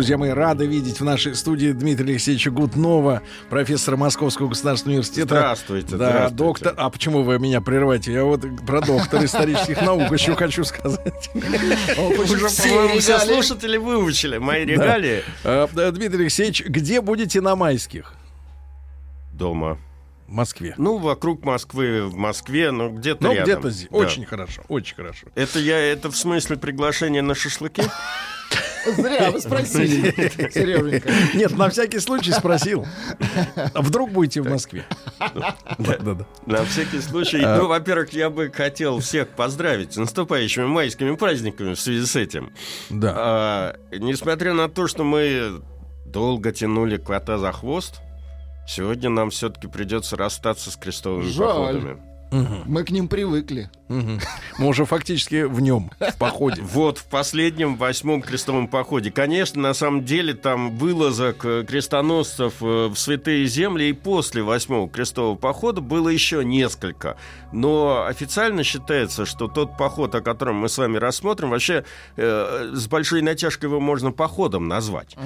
Друзья мои, рады видеть в нашей студии Дмитрия Алексеевича Гутнова, профессора Московского государственного университета. Здравствуйте, Да, здравствуйте. доктор. А почему вы меня прерываете? Я вот про доктора исторических наук еще хочу сказать. Все слушатели выучили мои регалии. Да, Дмитрий Алексеевич, где будете на майских? Дома. В Москве. Ну, вокруг Москвы, в Москве, ну, где-то Ну, рядом. где-то здесь. Да. Очень хорошо, очень хорошо. Это я, это в смысле приглашения на шашлыки? Зря вы спросили, Сереженька. Нет, на всякий случай спросил. А Вдруг будете в Москве? Да, да, да. На всякий случай. А. Ну, во-первых, я бы хотел всех поздравить с наступающими майскими праздниками в связи с этим. Да. А, несмотря на то, что мы долго тянули кота за хвост, сегодня нам все-таки придется расстаться с крестовыми Жаль. походами. Мгм, Мы к ним привыкли. мгм. Мы уже фактически в нем, в походе. Вот в последнем восьмом крестовом походе. Конечно, на самом деле там вылазок э, крестоносцев э, в святые земли и после восьмого крестового похода было еще несколько. Но официально считается, что тот поход, о котором мы с вами рассмотрим, вообще э, с большой натяжкой его можно походом назвать.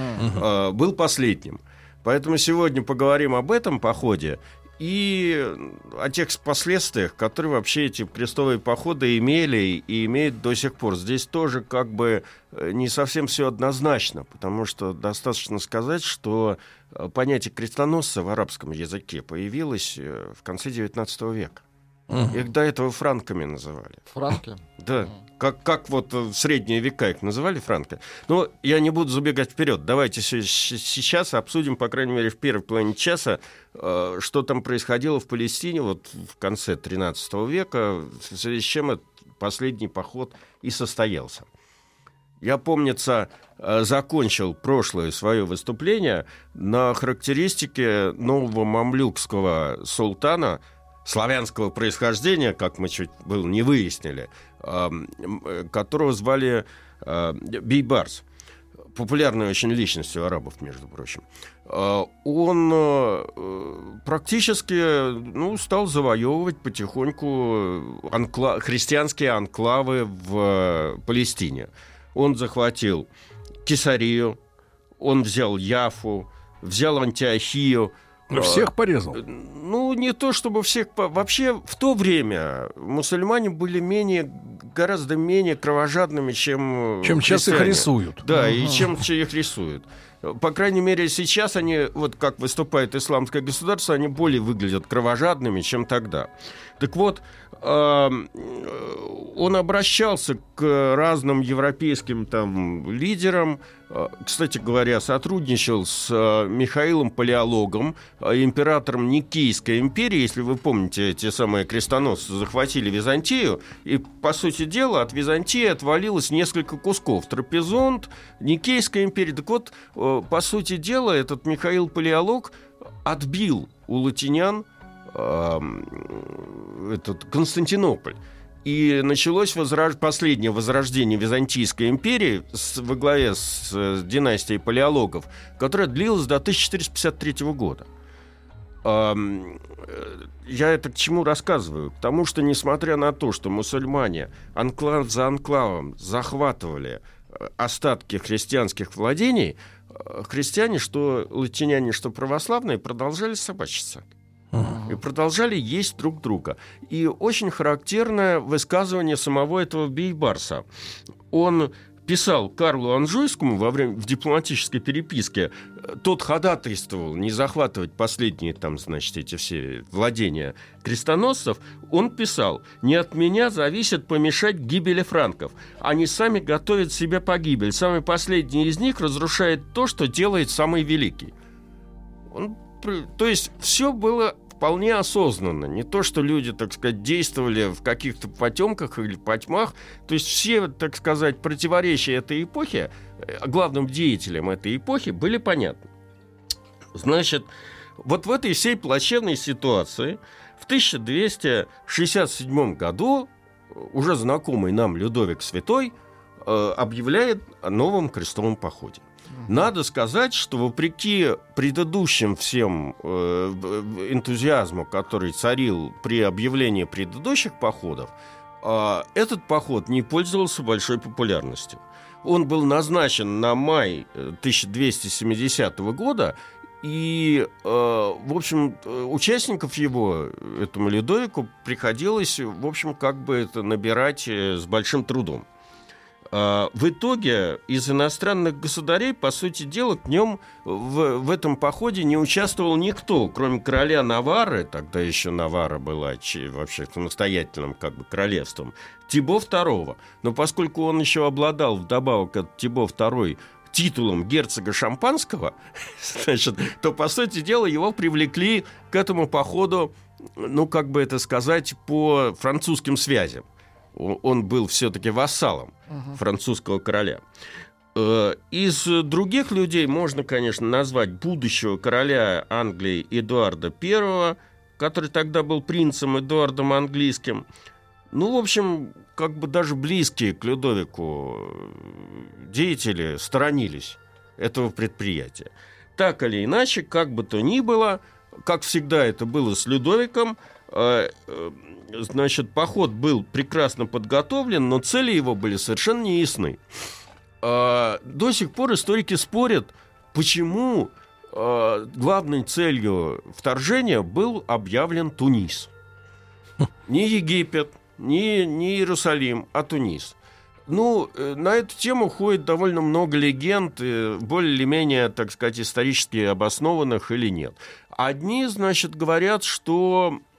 Э, был последним. Поэтому сегодня поговорим об этом походе и о тех последствиях, которые вообще эти крестовые походы имели и имеют до сих пор. Здесь тоже как бы э, не совсем все однозначно, потому что достаточно сказать, что э, понятие крестоносца в арабском языке появилось э, в конце XIX века. Мгм. Их до этого франками называли. Франки. Да, как, как вот в средние века их называли франко. Но я не буду забегать вперед. Давайте сейчас обсудим, по крайней мере, в первой половине часа, э, что там происходило в Палестине вот в конце 13 века, в связи с чем этот последний поход и состоялся. Я, помнится, э, закончил прошлое свое выступление на характеристике нового мамлюкского султана славянского происхождения, как мы чуть было не выяснили, эм, э, которого звали э, Бейбарс. Популярной очень личностью арабов, между прочим. Э, Он практически ну, стал завоевывать потихоньку анкла- христианские анклавы в Палестине. Он захватил Кесарию, он взял Яфу, взял Антиохию. Ну, Всех порезал. Ну, не то чтобы всех... Вообще, в то время мусульмане были менее, гораздо менее кровожадными, чем... э, Чем сейчас их рисуют. Да, и чем че- их рисуют. По крайней мере, сейчас они, вот как выступает исламское государство, они более выглядят кровожадными, чем тогда. Так вот, он обращался к разным европейским там лидерам, Э, кстати говоря, сотрудничал с э, Михаилом Палеологом, э, императором Никейской империи, если вы помните, те самые крестоносцы захватили Византию, и, по сути дела, от Византии отвалилось несколько кусков. Трапезонд, Никейская империя. Так вот, по сути дела, этот Михаил Палеолог отбил у латинян этот Константинополь. И началось возрож- последнее возрождение Византийской империи с- во главе с э, династией палеологов, которая длилась до 1453 года. Э, Я это к чему рассказываю? К тому, что несмотря на то, что мусульмане анклав за анклавом захватывали э, остатки христианских владений, христиане, что латиняне, что православные, продолжали собачиться и продолжали есть друг друга. И очень характерное высказывание самого этого Бейбарса. Он писал Карлу Анжуйскому во время в дипломатической переписке, э, тот ходатайствовал не захватывать последние там, значит, эти все владения крестоносцев, он писал, не от меня зависит помешать гибели франков. Они сами готовят себе погибель. Самый последний из них разрушает то, что делает самый великий. Он, то есть все было вполне осознанно. Не то, что люди, так сказать, действовали в каких-то потемках или потьмах. То есть все, так сказать, противоречия этой эпохи, э, главным деятелям этой эпохи были понятны. Значит, вот в этой всей плачевной ситуации в 1267 году уже знакомый нам Людовик Святой э, объявляет о новом крестовом походе. Надо сказать, что вопреки предыдущим всем э, энтузиазму, который царил при объявлении предыдущих походов, э, этот поход не пользовался большой популярностью. Он был назначен на май 1270 года, и, э, в общем, участников его, этому Ледовику, приходилось, в общем, как бы это набирать э, с большим трудом. А, в итоге из иностранных государей, по сути дела, к нем в, в этом походе не участвовал никто, кроме короля Навары, тогда еще Навара была вообще самостоятельным как бы королевством, Тибо II. Но поскольку он еще обладал вдобавок от Тибо II титулом герцога Шампанского, значит, то, по сути дела, его привлекли к этому походу, ну, как бы это сказать, по французским связям он был все-таки вассалом uh-huh. французского короля. Э, из других людей можно, конечно, назвать будущего короля Англии Эдуарда I, который тогда был принцем Эдуардом Английским. Ну, в общем, как бы даже близкие к Людовику деятели сторонились этого предприятия. Так или иначе, как бы то ни было, как всегда это было с Людовиком, э, э, значит, поход был прекрасно подготовлен, но цели его были совершенно неясны. А, до сих пор историки спорят, почему а, главной целью вторжения был объявлен Тунис. Не Египет, не, не Иерусалим, а Тунис. Ну, э, на эту тему ходит довольно много легенд, э, более или менее, так сказать, исторически обоснованных или нет. Одни, значит, говорят, что Э,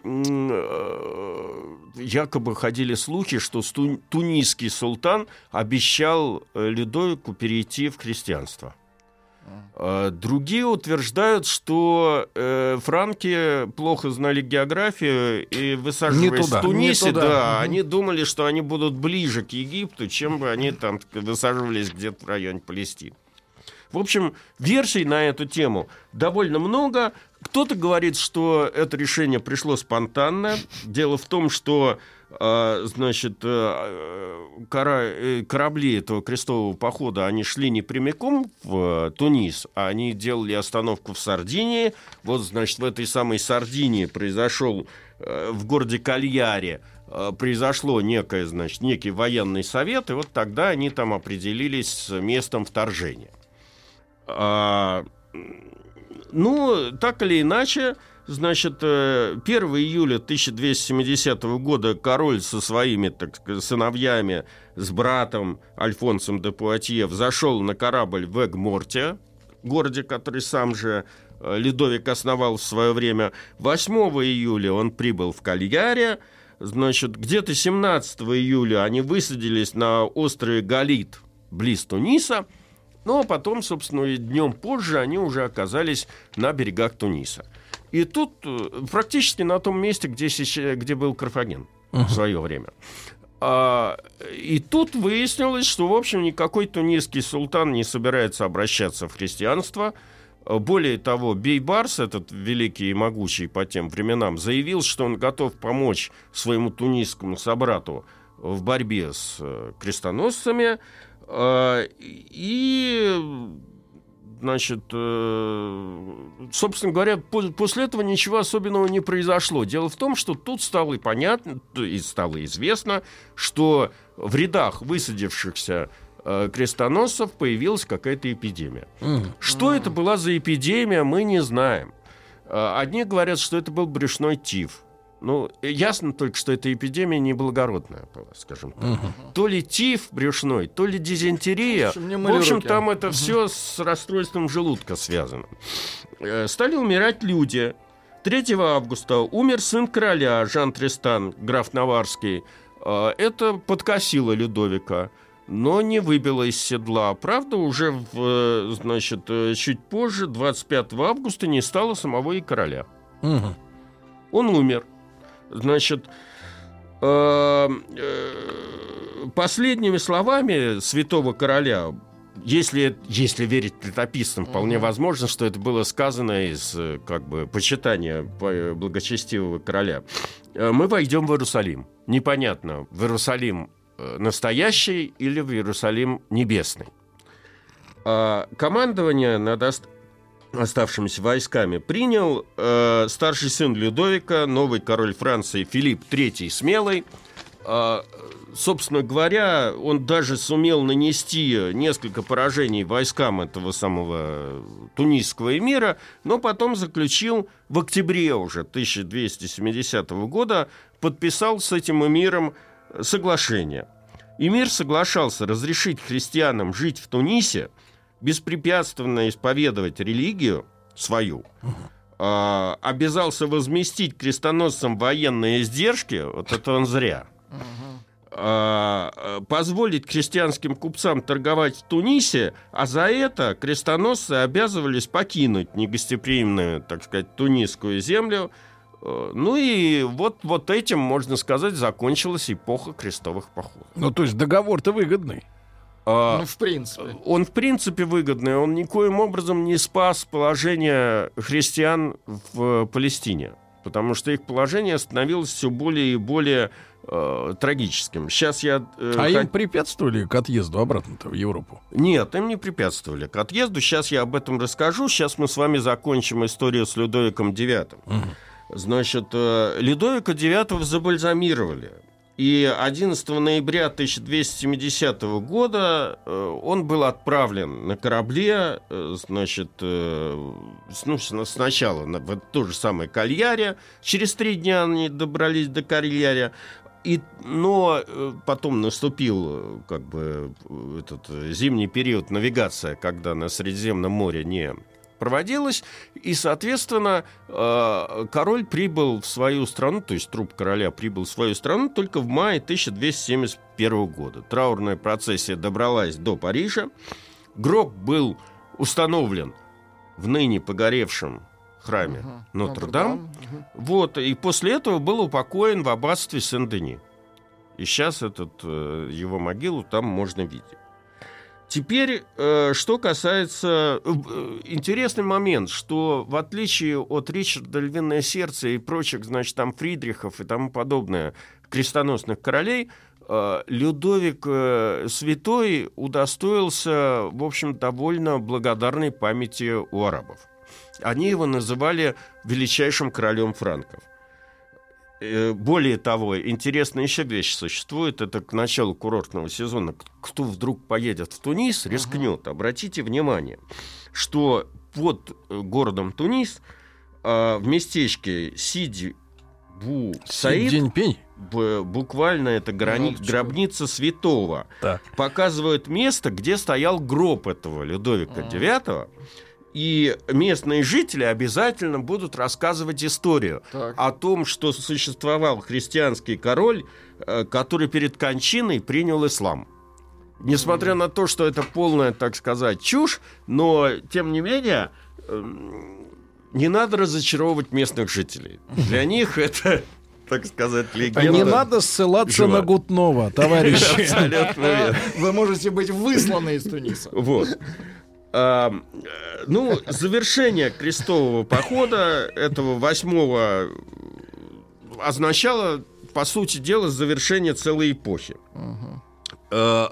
якобы ходили слухи, что тунисский султан обещал э, Людовику перейти в христианство. А другие утверждают, что э, франки плохо знали географию и высаживаясь в Тунисе, да, угу. они думали, что они будут ближе к Египту, чем бы они там высаживались где-то в районе Палестины. В общем, версий на эту тему довольно много. Кто-то говорит, что это решение пришло спонтанно. Дело в том, что а, значит, э, э, корабли этого крестового похода, они шли не прямиком в Тунис, а они делали остановку в Сардинии. Вот, значит, в этой самой Сардинии произошел э, в городе Кальяре произошло некое, значит, некий военный совет, и вот тогда они там определились с местом вторжения. А, ну, так или иначе, значит, 1 э, июля 1270 года король со своими так сыновьями, с братом Альфонсом де Пуатье зашел на корабль в Эгморте, городе, который сам же э, Ледовик основал в свое время. 8 июля он прибыл в Кальяре, значит, где-то 17 июля они высадились на острове Галит, близ Туниса – ну, а потом, собственно, днем позже они уже оказались на берегах Туниса. И тут э, практически на том месте, где, сейчас, где был Карфаген uh-huh. в свое время. А, и тут выяснилось, что, в общем, никакой тунисский султан не собирается обращаться в христианство. Более того, Бейбарс, этот великий и могучий по тем временам, заявил, что он готов помочь своему тунисскому собрату в борьбе с э, крестоносцами. А, и значит, э, собственно говоря, после этого ничего особенного не произошло. Дело в том, что тут стало и понятно, и стало известно, что в рядах высадившихся э, крестоносцев появилась какая-то эпидемия. Mm. Что mm. это была за эпидемия, мы не знаем. Э, одни говорят, что это был брюшной тиф. Ну, ясно только, что эта эпидемия неблагородная была, скажем так. Угу. То ли тиф брюшной, то ли дизентерия. В общем, в общем там это угу. все с расстройством желудка связано. Э, стали умирать люди. 3 августа умер сын короля Жан Тристан, граф Наварский. Э, это подкосило Людовика, но не выбило из седла. Правда, уже, в, э, значит, чуть позже, 25 августа, не стало самого и короля. Угу. Он умер. Значит, э, э, последними словами святого короля, если, если верить летописцам, вполне возможно, что это было сказано из э, как бы почитания по- благочестивого короля. Мы войдем в Иерусалим. Непонятно, в Иерусалим настоящий или в Иерусалим небесный. А командование над оставшимися войсками принял э, старший сын Людовика, новый король Франции Филипп III Смелый. А, собственно говоря, он даже сумел нанести несколько поражений войскам этого самого тунисского эмира, но потом заключил в октябре уже 1270 года, подписал с этим эмиром соглашение. Эмир соглашался разрешить христианам жить в Тунисе, беспрепятственно исповедовать религию свою, а, обязался возместить крестоносцам военные издержки, вот это он зря, а, позволить крестьянским купцам торговать в Тунисе, а за это крестоносцы обязывались покинуть негостеприимную, так сказать, тунисскую землю. Э, Ну и вот, вот этим, можно сказать, закончилась эпоха крестовых походов. Ну, то есть договор-то выгодный. А, Ну, в принципе. он в принципе выгодный, он никоим образом не спас положение христиан в Палестине, потому что их положение становилось все более и более э, трагическим. Сейчас я... э, А хот- им препятствовали к отъезду обратно-то в Европу? Нет, им не препятствовали к отъезду. Сейчас я об этом расскажу. Сейчас мы с вами закончим историю с Людовиком IX. Значит, э, Людовика IX забальзамировали. И 11 ноября 1270 года э, он был отправлен на корабле, э, значит, э, ну, сначала на в то же самое Кальяре. Через три дня они добрались до Кальяре. И, но потом наступил как бы этот зимний период навигация, когда на Средиземном море не проводилась, и, соответственно, э, король прибыл в свою страну, то есть труп короля прибыл в свою страну только в мае 1271 года. Траурная процессия добралась до Парижа, гроб был установлен в ныне погоревшем храме Мгм. Нотр-Дам, Мгм. вот, и после этого был упокоен в аббатстве Сен-Дени. И сейчас этот, э, его могилу там можно видеть. Теперь, э, что касается... э, Интересный момент, что в отличие от Ричарда Львиное Сердце и прочих, значит, там Фридрихов и тому подобное, крестоносных королей, э, Людовик Святой удостоился, в общем, довольно благодарной памяти у арабов. Они его называли величайшим королем франков. Э, Более того, интересная еще вещь существует. Это к началу курортного сезона. Кто вдруг поедет в Тунис, рискнет. Обратите внимание, что под э, городом Тунис а, в местечке Сиди Бу Саид буквально это грани- гробница святого Так. показывают место, где стоял гроб этого Людовика. IX, и местные жители обязательно будут рассказывать историю Так. о том, что существовал христианский король, э, который перед кончиной принял ислам. Несмотря на то, что это полная, так сказать, чушь, но, тем не менее, эм, не надо разочаровывать местных жителей. Для них это, так сказать, легенда. не надо ссылаться жива. на Гутнова, товарищи. Абсолютно верно. Вы можете быть высланы из Туниса. Вот. А, ну, завершение крестового похода этого восьмого э, означало, по сути дела, завершение целой эпохи. Э,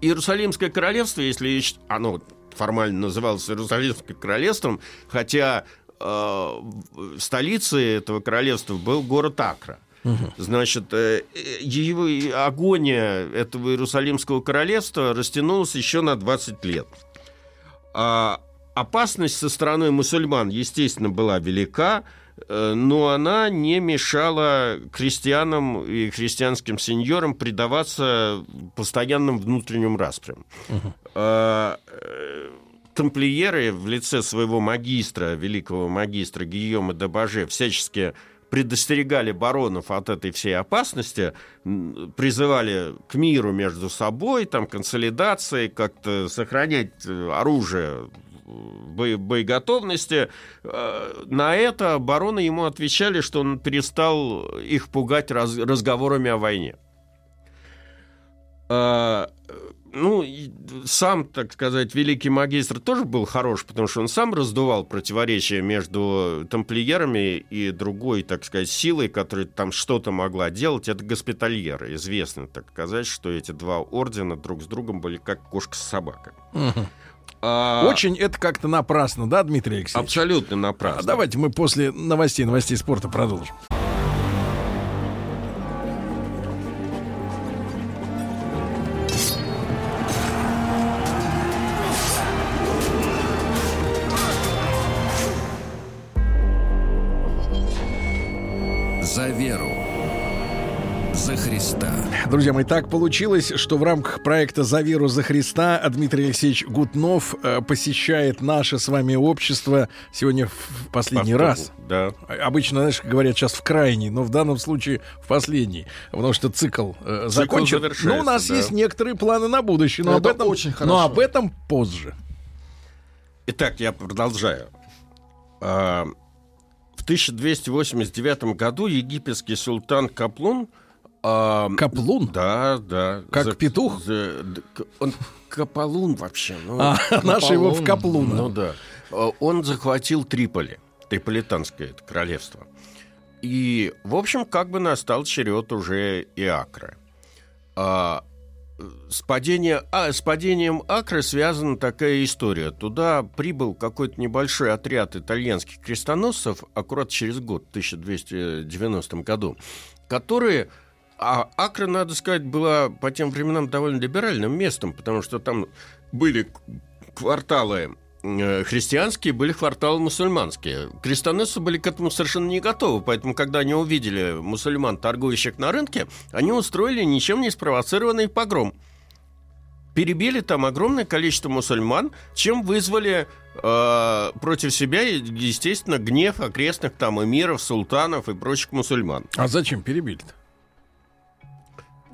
Иерусалимское королевство, если оно формально называлось Иерусалимским королевством, хотя э, столицей этого королевства был город Акра. Значит, э, его агония этого Иерусалимского королевства растянулась еще на 20 лет. А опасность со стороны мусульман, естественно, была велика, э, но она не мешала крестьянам и христианским сеньорам предаваться постоянным внутренним распрям. А, э, Тамплиеры в лице своего магистра, великого магистра Гийома де Баже, всячески предостерегали баронов от этой всей опасности, призывали к миру между собой, там, консолидации, как-то сохранять э, оружие бо- боеготовности. Э, На это обороны ему отвечали, что он перестал их пугать раз- разговорами о войне. А, ну, сам, так сказать, великий магистр тоже был хорош, потому что он сам раздувал противоречия между тамплиерами и другой, так сказать, силой, которая там что-то могла делать. Это госпитальеры. Известно, так сказать, что эти два ордена друг с другом были как кошка с собакой. А, Очень это как-то напрасно, да, Дмитрий Алексеевич? Абсолютно А напрасно. давайте мы после новостей, новостей спорта продолжим. Друзья мои, так получилось, что в рамках проекта «За веру за Христа» Дмитрий Алексеевич Гутнов э, посещает наше с вами общество сегодня в последний раз. Да. Обычно, знаешь, говорят сейчас в крайний, но в данном случае в последний, потому что цикл, э, закончен. завершается, Ну, у нас да. есть некоторые планы на будущее, но Это об этом очень но об этом позже. Итак, я продолжаю. А, В 1289 году египетский султан Каплун... а, Каплун? Да, да. Как петух? за- д- к- он Каполун вообще. ну, А, наши его в Каплуна. Ну да. А, Он захватил Триполи, Триполитанское это королевство. И, в общем, как бы настал черед уже и Акры. А, с, падения- а, с падением Акры связана такая история. Туда прибыл какой-то небольшой отряд итальянских крестоносцев аккурат через год, в 1290 году, которые... А Акра, надо сказать, была по тем временам довольно либеральным местом, потому что там были кварталы э, христианские, были кварталы мусульманские. Крестоносцы были к этому совершенно не готовы, поэтому, когда они увидели мусульман, торгующих на рынке, они устроили ничем не спровоцированный погром. Перебили там огромное количество мусульман, чем вызвали э, против себя, естественно, гнев окрестных там эмиров, султанов и прочих мусульман. А зачем перебили-то?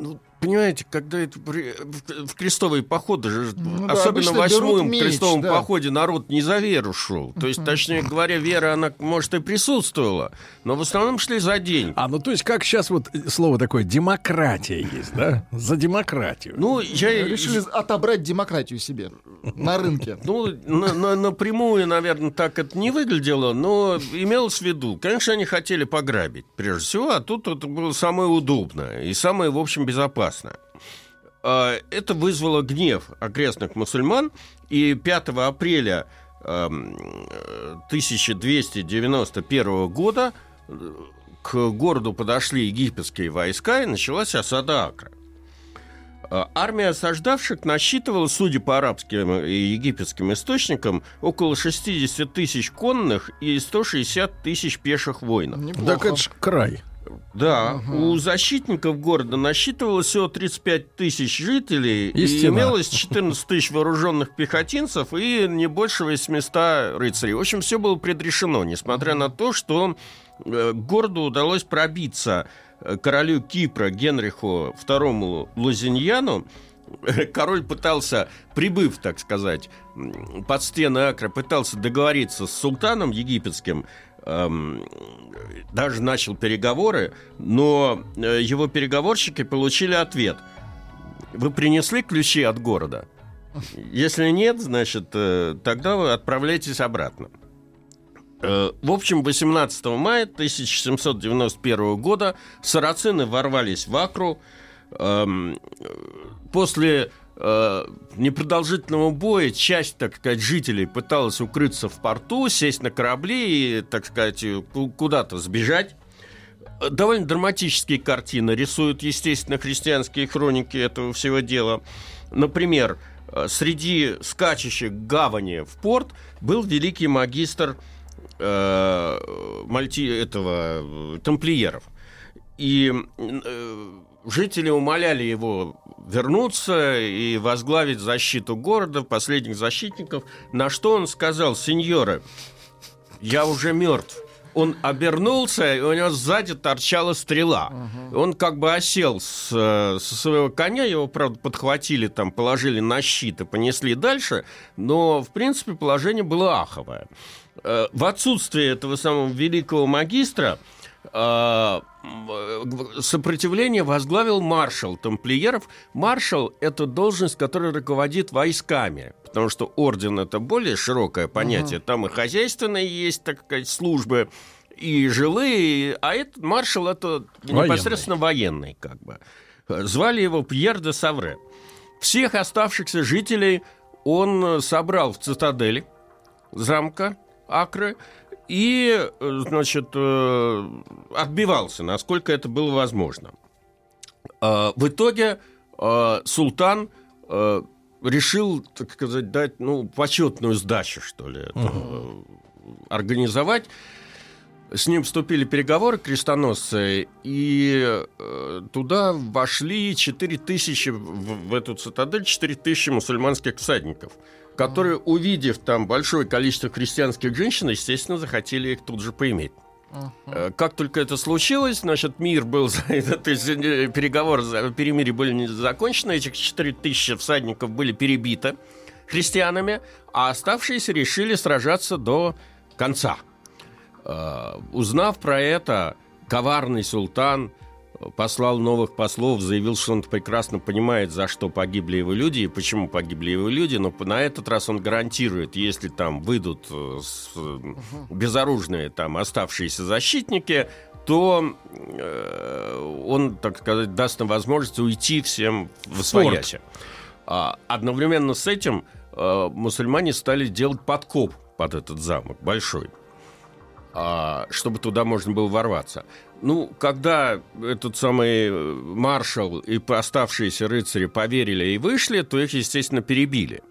Ну, понимаете, когда это при- в, в крестовые походы, же, Ну да, особенно в обычно берут восьмом крестовом да. походе, народ не за веру шел. То есть, точнее говоря, вера, она, может, и присутствовала, но в основном шли за день. А, ну то есть как сейчас вот слово такое демократия есть, да? За демократию. Ну, я... Решили отобрать демократию себе на рынке. Ну, на- на- напрямую, наверное, так это не выглядело, но имелось в виду. Конечно, они хотели пограбить, прежде всего, а тут это было самое удобное и самое, в общем, безопасное. А, Это вызвало гнев окрестных мусульман, и 5 апреля эм, э, 1291 года э, к городу подошли египетские войска, и началась осада Акра. А, Армия осаждавших насчитывала, судя по арабским и египетским источникам, около 60 тысяч конных и 160 тысяч пеших воинов. Неплохо. Так это ж край. Да, у защитников города насчитывалось всего 35 тысяч жителей, И и, имелось 14 тысяч вооруженных пехотинцев и не больше 800 рыцарей. В общем, все было предрешено, несмотря на то, что э, городу удалось пробиться э, королю Кипра Генриху II Лузиньяну. Король пытался, прибыв, так сказать, под стены Акра, пытался договориться с султаном египетским, эм, даже начал переговоры, но э, его переговорщики получили ответ. Вы принесли ключи от города? Если нет, значит, э, тогда вы отправляйтесь обратно. Э, В общем, 18 мая 1791 года сарацины ворвались в Акру. Эм, После э, непродолжительного боя часть, так сказать, жителей пыталась укрыться в порту, сесть на корабли и, так сказать, э, ку- куда-то сбежать. Э, Довольно драматические картины рисуют, естественно, христианские хроники этого всего дела. Например, среди скачущих гавани в порт был великий магистр э, мальти этого тамплиеров. И э, жители умоляли его вернуться и возглавить защиту города, последних защитников, на что он сказал, сеньоры, я уже мертв. он обернулся, и у него сзади торчала стрела. Он как бы осел с, э, со своего коня, его, правда, подхватили, там, положили на щит и понесли дальше, но, в принципе, положение было аховое. Э, В отсутствие этого самого великого магистра э, сопротивление возглавил маршал тамплиеров. Маршал – это должность, которая руководит войсками, потому что орден – это более широкое понятие. Там и хозяйственные есть, так сказать, службы, и жилые, а этот маршал – это Военный. непосредственно военный, как бы. Звали его Пьер де Савре. Всех оставшихся жителей он э, собрал в цитадели замка Акры и, э, значит, э, отбивался, насколько это было возможно. А, В итоге э, султан э, решил, так сказать, дать ну, почетную сдачу, что ли, это, э, организовать. С ним вступили переговоры крестоносцы, и э, туда вошли 4 тысячи, в, в эту цитадель 4 тысячи мусульманских всадников, которые, увидев там большое количество христианских женщин, естественно, захотели их тут же поиметь. Э, Как только это случилось, значит, мир был, то есть переговоры за перемирие были не закончены, этих 4 тысячи всадников были перебиты христианами, а оставшиеся решили сражаться до конца. Э, Узнав про это, коварный султан послал новых послов, заявил, что он прекрасно понимает, за что погибли его люди и почему погибли его люди, но на этот раз он гарантирует, если там выйдут э, безоружные там оставшиеся защитники, то э, он, так сказать, даст нам возможность уйти всем в своясе. А одновременно с этим э, мусульмане стали делать подкоп под этот замок большой чтобы туда можно было ворваться. Ну, когда этот самый э, маршал и оставшиеся рыцари поверили и вышли, то их, естественно, перебили.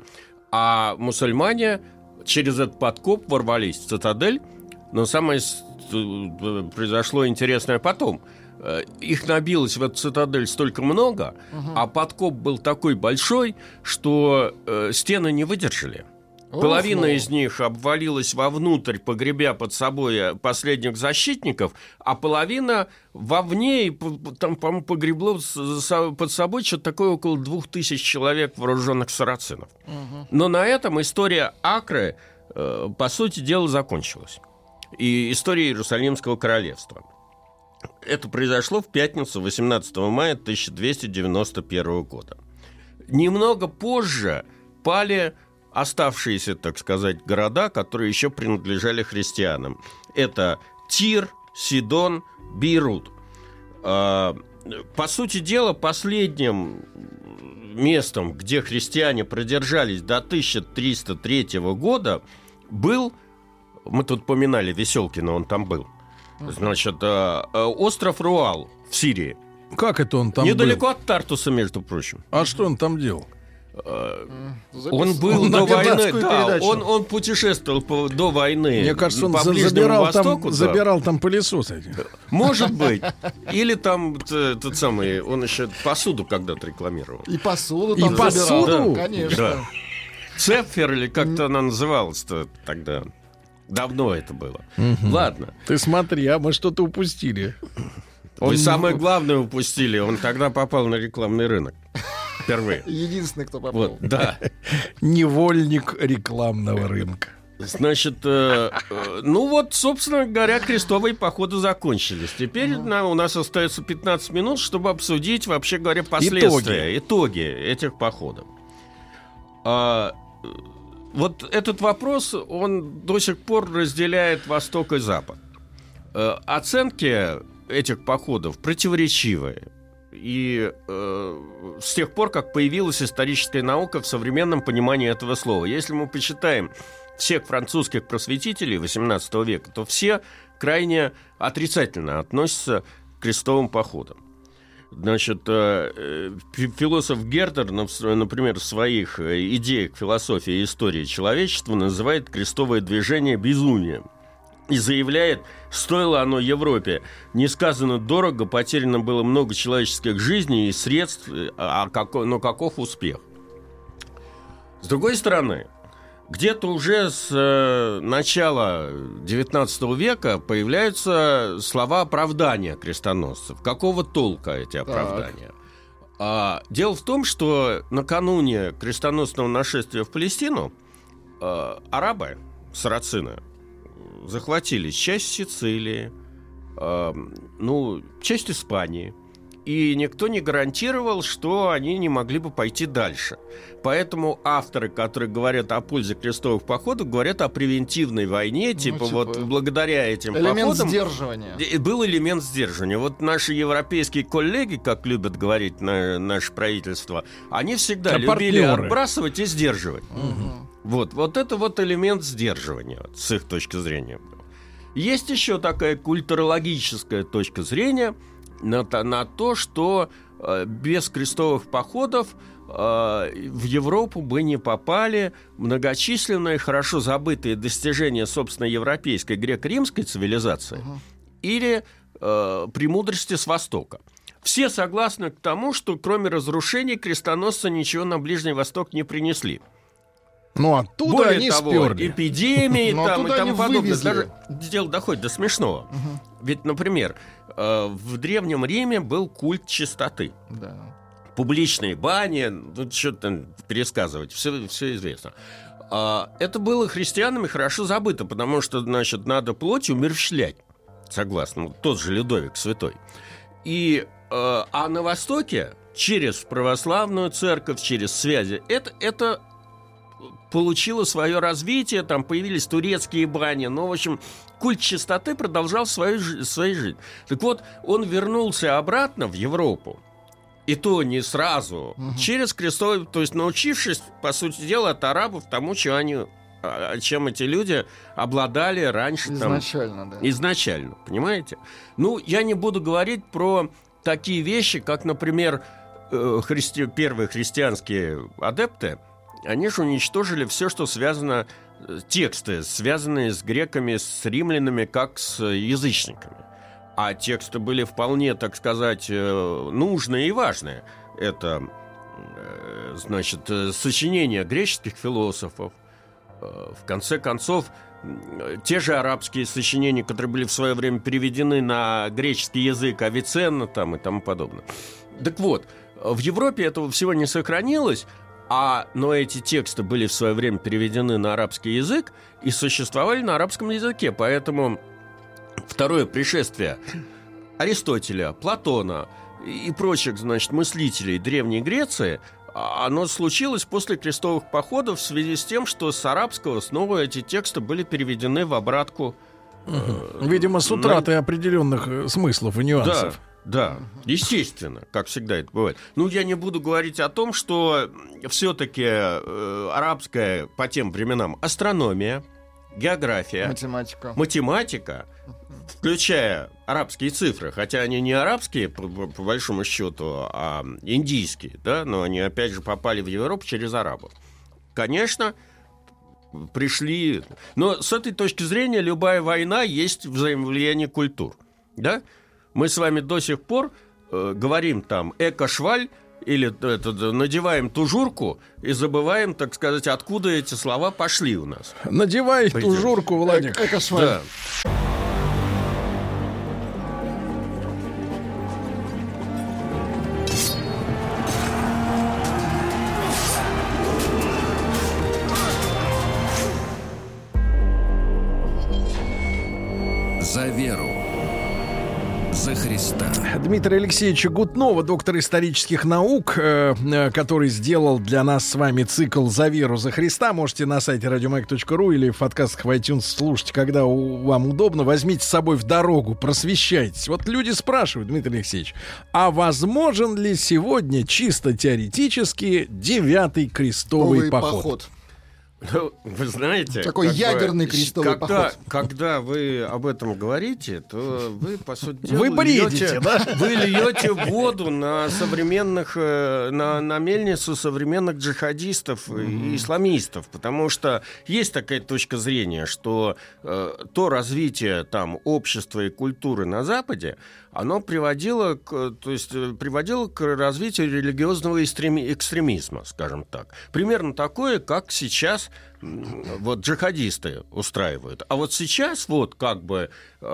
А мусульмане через этот подкоп ворвались в цитадель, но самое э, произошло интересное потом. Э, Их набилось в эту цитадель столько много, а подкоп был такой большой, что стены не выдержали. Половина ну. из них обвалилась вовнутрь, погребя под собой э, последних защитников, а половина вовне, и там, по-моему, погребло под собой что-то такое около двух тысяч человек вооруженных сарацинов. Но на этом история Акры, э, по сути дела, закончилась. И история Иерусалимского королевства. Это произошло в пятницу, 18 мая 1291 года. Немного позже пали оставшиеся, так сказать, города, которые еще принадлежали христианам. Это Тир, Сидон, Бейрут. А, По сути дела, последним местом, где христиане продержались до 1303 года, был, мы тут поминали Веселкина, он там был, значит, а, а, остров Руал в Сирии. Как это он там Недалеко был? от Тартуса, между прочим. А что он там делал? Он был На до войны, да, передачу. он, он путешествовал по- до войны. Мне кажется, он по за- забирал, Востоку, там, да. забирал там пылесос эти. Может быть. Или там тот самый, он еще посуду когда-то рекламировал. И посуду И там забирал. посуду? Да, Конечно. Да. Цепфер или как-то она называлась-то тогда. Давно это было. Ладно. Ты смотри, а мы что-то упустили. Вы Он- самое главное упустили. Он тогда попал на рекламный рынок. Впервые. Единственный, кто попал. Вот, да. Невольник рекламного рынка. Значит, э, э, ну вот, собственно говоря, крестовые походы закончились. Теперь на- у нас остается 15 минут, чтобы обсудить, вообще говоря, последствия, итоги, этих походов. А, вот этот вопрос, он до сих пор разделяет Восток и Запад. Э, оценки этих походов противоречивые. И э, с тех пор, как появилась историческая наука в современном понимании этого слова. Если мы почитаем всех французских просветителей XVIII века, то все крайне отрицательно относятся к крестовым походам. Значит, э, э, фи- философ Гердер, например, в своих э, идеях философии и истории человечества называет крестовое движение безумием и заявляет, стоило оно Европе несказанно дорого, потеряно было много человеческих жизней и средств, э, а какой, но каков успех? С другой стороны, где-то уже с э, начала XIX века появляются слова оправдания крестоносцев. Какого толка эти оправдания? А, дело в том, что накануне крестоносного нашествия в Палестину э, арабы, сарацины, захватили часть Сицилии, э, ну, часть Испании – и никто не гарантировал, что они не могли бы пойти дальше. Поэтому авторы, которые говорят о пользе крестовых походов, говорят о превентивной войне, ну, типа, типа вот благодаря этим элемент походам... сдерживания. Был элемент сдерживания. Вот наши европейские коллеги, как любят говорить на, наше правительство, они всегда это любили партнеры. отбрасывать и сдерживать. Угу. Вот, вот это вот элемент сдерживания, с их точки зрения. Есть еще такая культурологическая точка зрения – на, на то, что э, без крестовых походов э, в Европу бы не попали многочисленные, хорошо забытые достижения, собственно, европейской греко-римской цивилизации uh-huh. или э, премудрости с Востока. Все согласны к тому, что кроме разрушений крестоносцы ничего на Ближний Восток не принесли. Ну, оттуда Более они того, сперли. эпидемии Но там и тому подобное. Даже дело доходит до смешного. Ведь, например, в Древнем Риме был культ чистоты. Да. Публичные бани, ну, что-то пересказывать, все, все известно. А, Это было христианами хорошо забыто, потому что, значит, надо плоть умерщвлять, согласно, ну, тот же Людовик Святой. И, э, а на Востоке через православную церковь, через связи, это, это получило свое развитие, там появились турецкие бани, но, в общем, культ чистоты продолжал свою, свою жизнь. Так вот, он вернулся обратно в Европу, и то не сразу, угу. через крестовый, то есть научившись, по сути дела, от арабов тому, что они а, чем эти люди обладали раньше. Изначально, там, да. Изначально, понимаете? Ну, я не буду говорить про такие вещи, как, например, э, христи... первые христианские адепты – они же уничтожили все, что связано, тексты, связанные с греками, с римлянами, как с язычниками. А тексты были вполне, так сказать, э, нужные и важные. Это, э, значит, сочинения греческих философов. В конце концов, те же арабские сочинения, которые были в свое время переведены на греческий язык, Авиценна там и тому подобное. Так вот, в Европе этого всего не сохранилось, а, но эти тексты были в свое время переведены на арабский язык и существовали на арабском языке. Поэтому второе пришествие Аристотеля, Платона и прочих, значит, мыслителей Древней Греции а, оно случилось после крестовых походов в связи с тем, что с арабского снова эти тексты были переведены в обратку. Угу. Видимо, с утратой на... определенных э, смыслов и нюансов. Да. Да, естественно, как всегда это бывает. Ну, я не буду говорить о том, что все-таки э, арабская по тем временам астрономия, география, математика, математика включая арабские цифры, хотя они не арабские, по, по большому счету, а индийские, да, но они опять же попали в Европу через арабов. Конечно, пришли... Но с этой точки зрения любая война есть взаимовлияние культур, да? Мы с вами до сих пор э, говорим там эко-шваль или это, надеваем тужурку и забываем, так сказать, откуда эти слова пошли у нас. Надевай Пойдем. тужурку, Владик. Э эко-шваль. Да. За Христа. Дмитрий Алексеевич Гутнова, доктор исторических наук, э, э, который сделал для нас с вами цикл «За веру, за Христа». Можете на сайте радиомаяк.ру или в подкастах в iTunes слушать, когда у, вам удобно. Возьмите с собой в дорогу, просвещайтесь. Вот люди спрашивают, Дмитрий Алексеевич, а возможен ли сегодня чисто теоретически девятый крестовый Новый поход? поход. Ну, вы знаете... Такой как ядерный бы, крестовый когда, поход. Когда вы об этом говорите, то вы, по сути дела, Вы бредите, льете, да? Вы льете воду на современных... э, На, на мельницу современных джихадистов и исламистов. Потому что есть такая точка зрения, что э, то развитие там общества и культуры на Западе, оно приводило к, то есть, э, приводило к развитию религиозного экстреми- экстремизма, скажем так. Примерно такое, как сейчас вот джихадисты устраивают. А вот сейчас вот как бы э,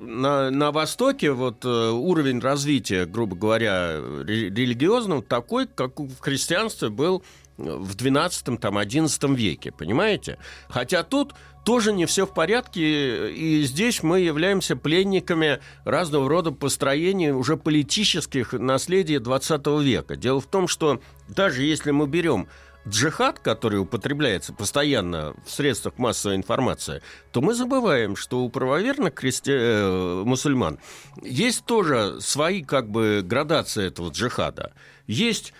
на, на Востоке вот э, уровень развития, грубо говоря, ре- религиозного такой, как в христианстве был в 12-11 веке, понимаете? Хотя тут тоже не все в порядке, и здесь мы являемся пленниками разного рода построений уже политических наследия 20 века. Дело в том, что даже если мы берем джихад, который употребляется постоянно в средствах массовой информации, то мы забываем, что у правоверных христи... э, мусульман есть тоже свои как бы градации этого джихада. Есть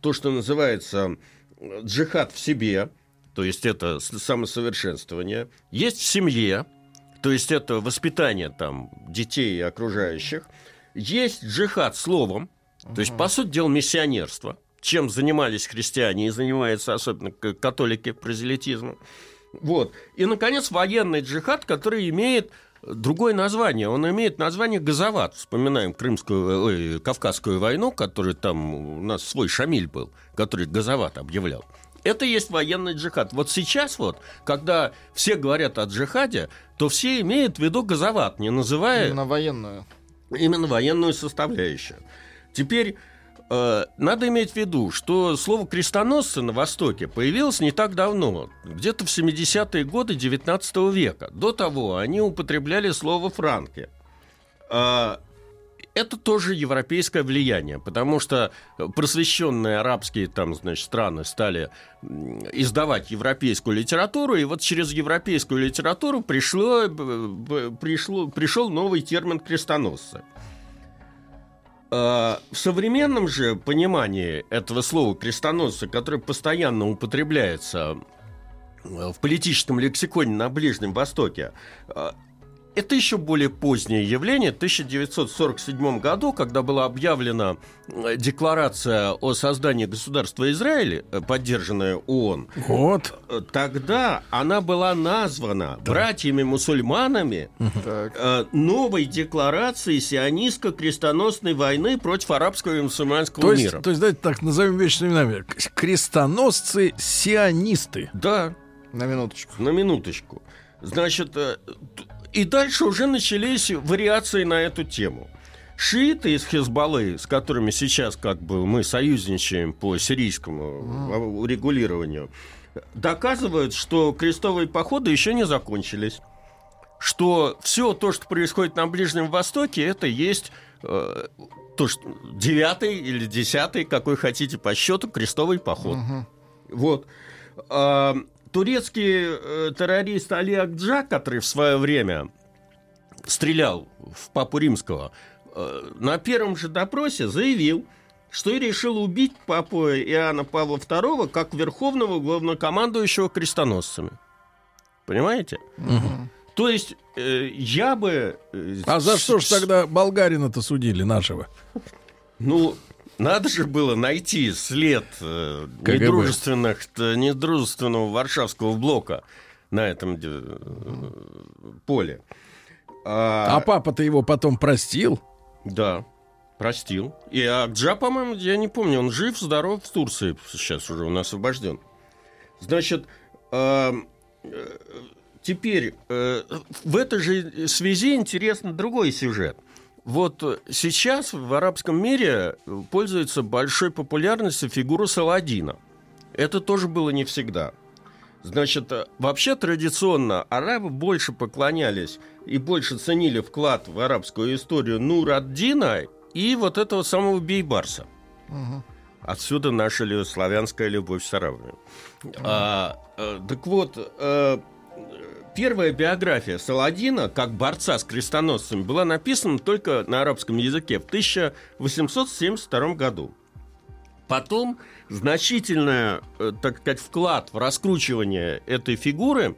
то, что называется э, джихад в себе, то есть это самосовершенствование. Есть в семье, то есть это воспитание там детей и окружающих. Есть джихад словом, то есть, по сути дела, миссионерство, чем занимались христиане и занимаются особенно католики прозелитизмом. Вот. И, наконец, военный джихад, который имеет другое название. Он имеет название «Газоват». Вспоминаем Крымскую, ой, Кавказскую войну, который там у нас свой Шамиль был, который «Газоват» объявлял. Это и есть военный джихад. Вот сейчас вот, когда все говорят о джихаде, то все имеют в виду «Газоват», не называя Именно военную. именно военную составляющую. Теперь э, надо иметь в виду, что слово крестоносцы на Востоке появилось не так давно, где-то в 70-е годы 19 века. До того они употребляли слово франки. А, это тоже европейское влияние, потому что просвещенные арабские там, значит, страны стали издавать европейскую литературу, и вот через европейскую литературу пришло, б- пришло, пришел новый термин крестоносцы. А, В современном же понимании этого слова крестоносцы, которое постоянно употребляется э, в политическом лексиконе на Ближнем Востоке, э, это еще более позднее явление. В 1947 году, когда была объявлена э, декларация о создании государства Израиль, э, поддержанная ООН, Вот. э, тогда она была названа братьями-мусульманами Так. новой декларацией сионистско-крестоносной войны против арабского и мусульманского То есть, мира. то есть, давайте так назовем вещи именами. Крестоносцы-сионисты. Да, На минуточку. на минуточку. Значит, и дальше уже начались вариации на эту тему. Шииты из Хезбаллы, с которыми сейчас как бы мы союзничаем по сирийскому э, урегулированию, доказывают, что крестовые походы еще не закончились. Что все то, что происходит на Ближнем Востоке, это есть э, то, что девятый или десятый, какой хотите по счету, крестовый поход. Мгм. Вот. А, турецкий э, террорист Али Акджа, который в свое время стрелял в Папу Римского, э, на первом же допросе заявил, что и решил убить папу Иоанна Павла II как верховного главнокомандующего крестоносцами. Понимаете? То есть э, я бы... э, А за что ж тогда болгарина-то судили нашего? Ну, надо же было найти след э, КГБ. недружественных, т- недружественного варшавского блока на этом э, поле. А, А папа-то его потом простил. Да, простил. И Акджа, по-моему, я не помню, он жив, здоров в Турции сейчас уже, он освобожден. Значит, эм, э, теперь э, в этой же связи интересен другой сюжет. Вот э, сейчас в арабском мире э, пользуется большой популярностью фигура Саладина. Это тоже было не всегда. Значит, э, вообще традиционно арабы больше поклонялись и больше ценили вклад в арабскую историю Нур-ад-Дина и вот этого самого Бейбарса. Отсюда наша славянская любовь с арабами. А, э, так вот, первая биография Саладина, как борца с крестоносцами, была написана только на арабском языке в 1872 году. Потом значительный, э, так сказать, вклад в раскручивание этой фигуры,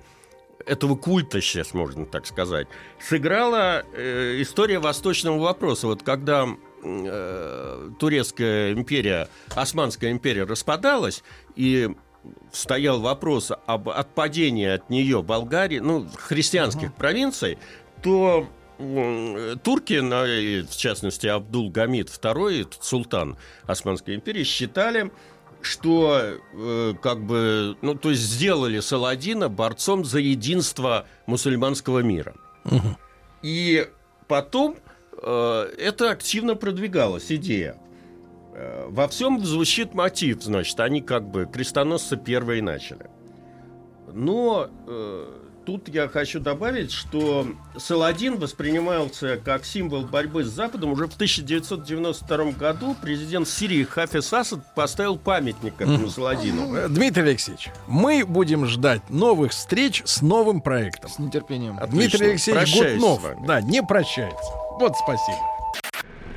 этого культа, сейчас можно так сказать, сыграла э, история восточного вопроса. Вот когда э, Турецкая империя, Османская империя распадалась, и стоял вопрос об отпадении от нее Болгарии, ну, христианских провинций, то турки, в частности Абдул-Гамид II, этот султан Османской империи, считали, что э, как бы, ну, то есть сделали Саладина борцом за единство мусульманского мира. И потом э, это активно продвигалась идея. Э, Во всем звучит мотив, значит, они как бы крестоносцы первые начали. Но э, тут я хочу добавить, что Саладин воспринимался как символ борьбы с Западом. Уже в 1992 году президент Сирии Хафиз Асад поставил памятник этому Саладину. Э, Дмитрий Алексеевич, мы будем ждать новых встреч с новым проектом. С нетерпением. Отлично. Дмитрий Алексеевич Прощаюсь Гутнов, да, не прощается. Вот спасибо.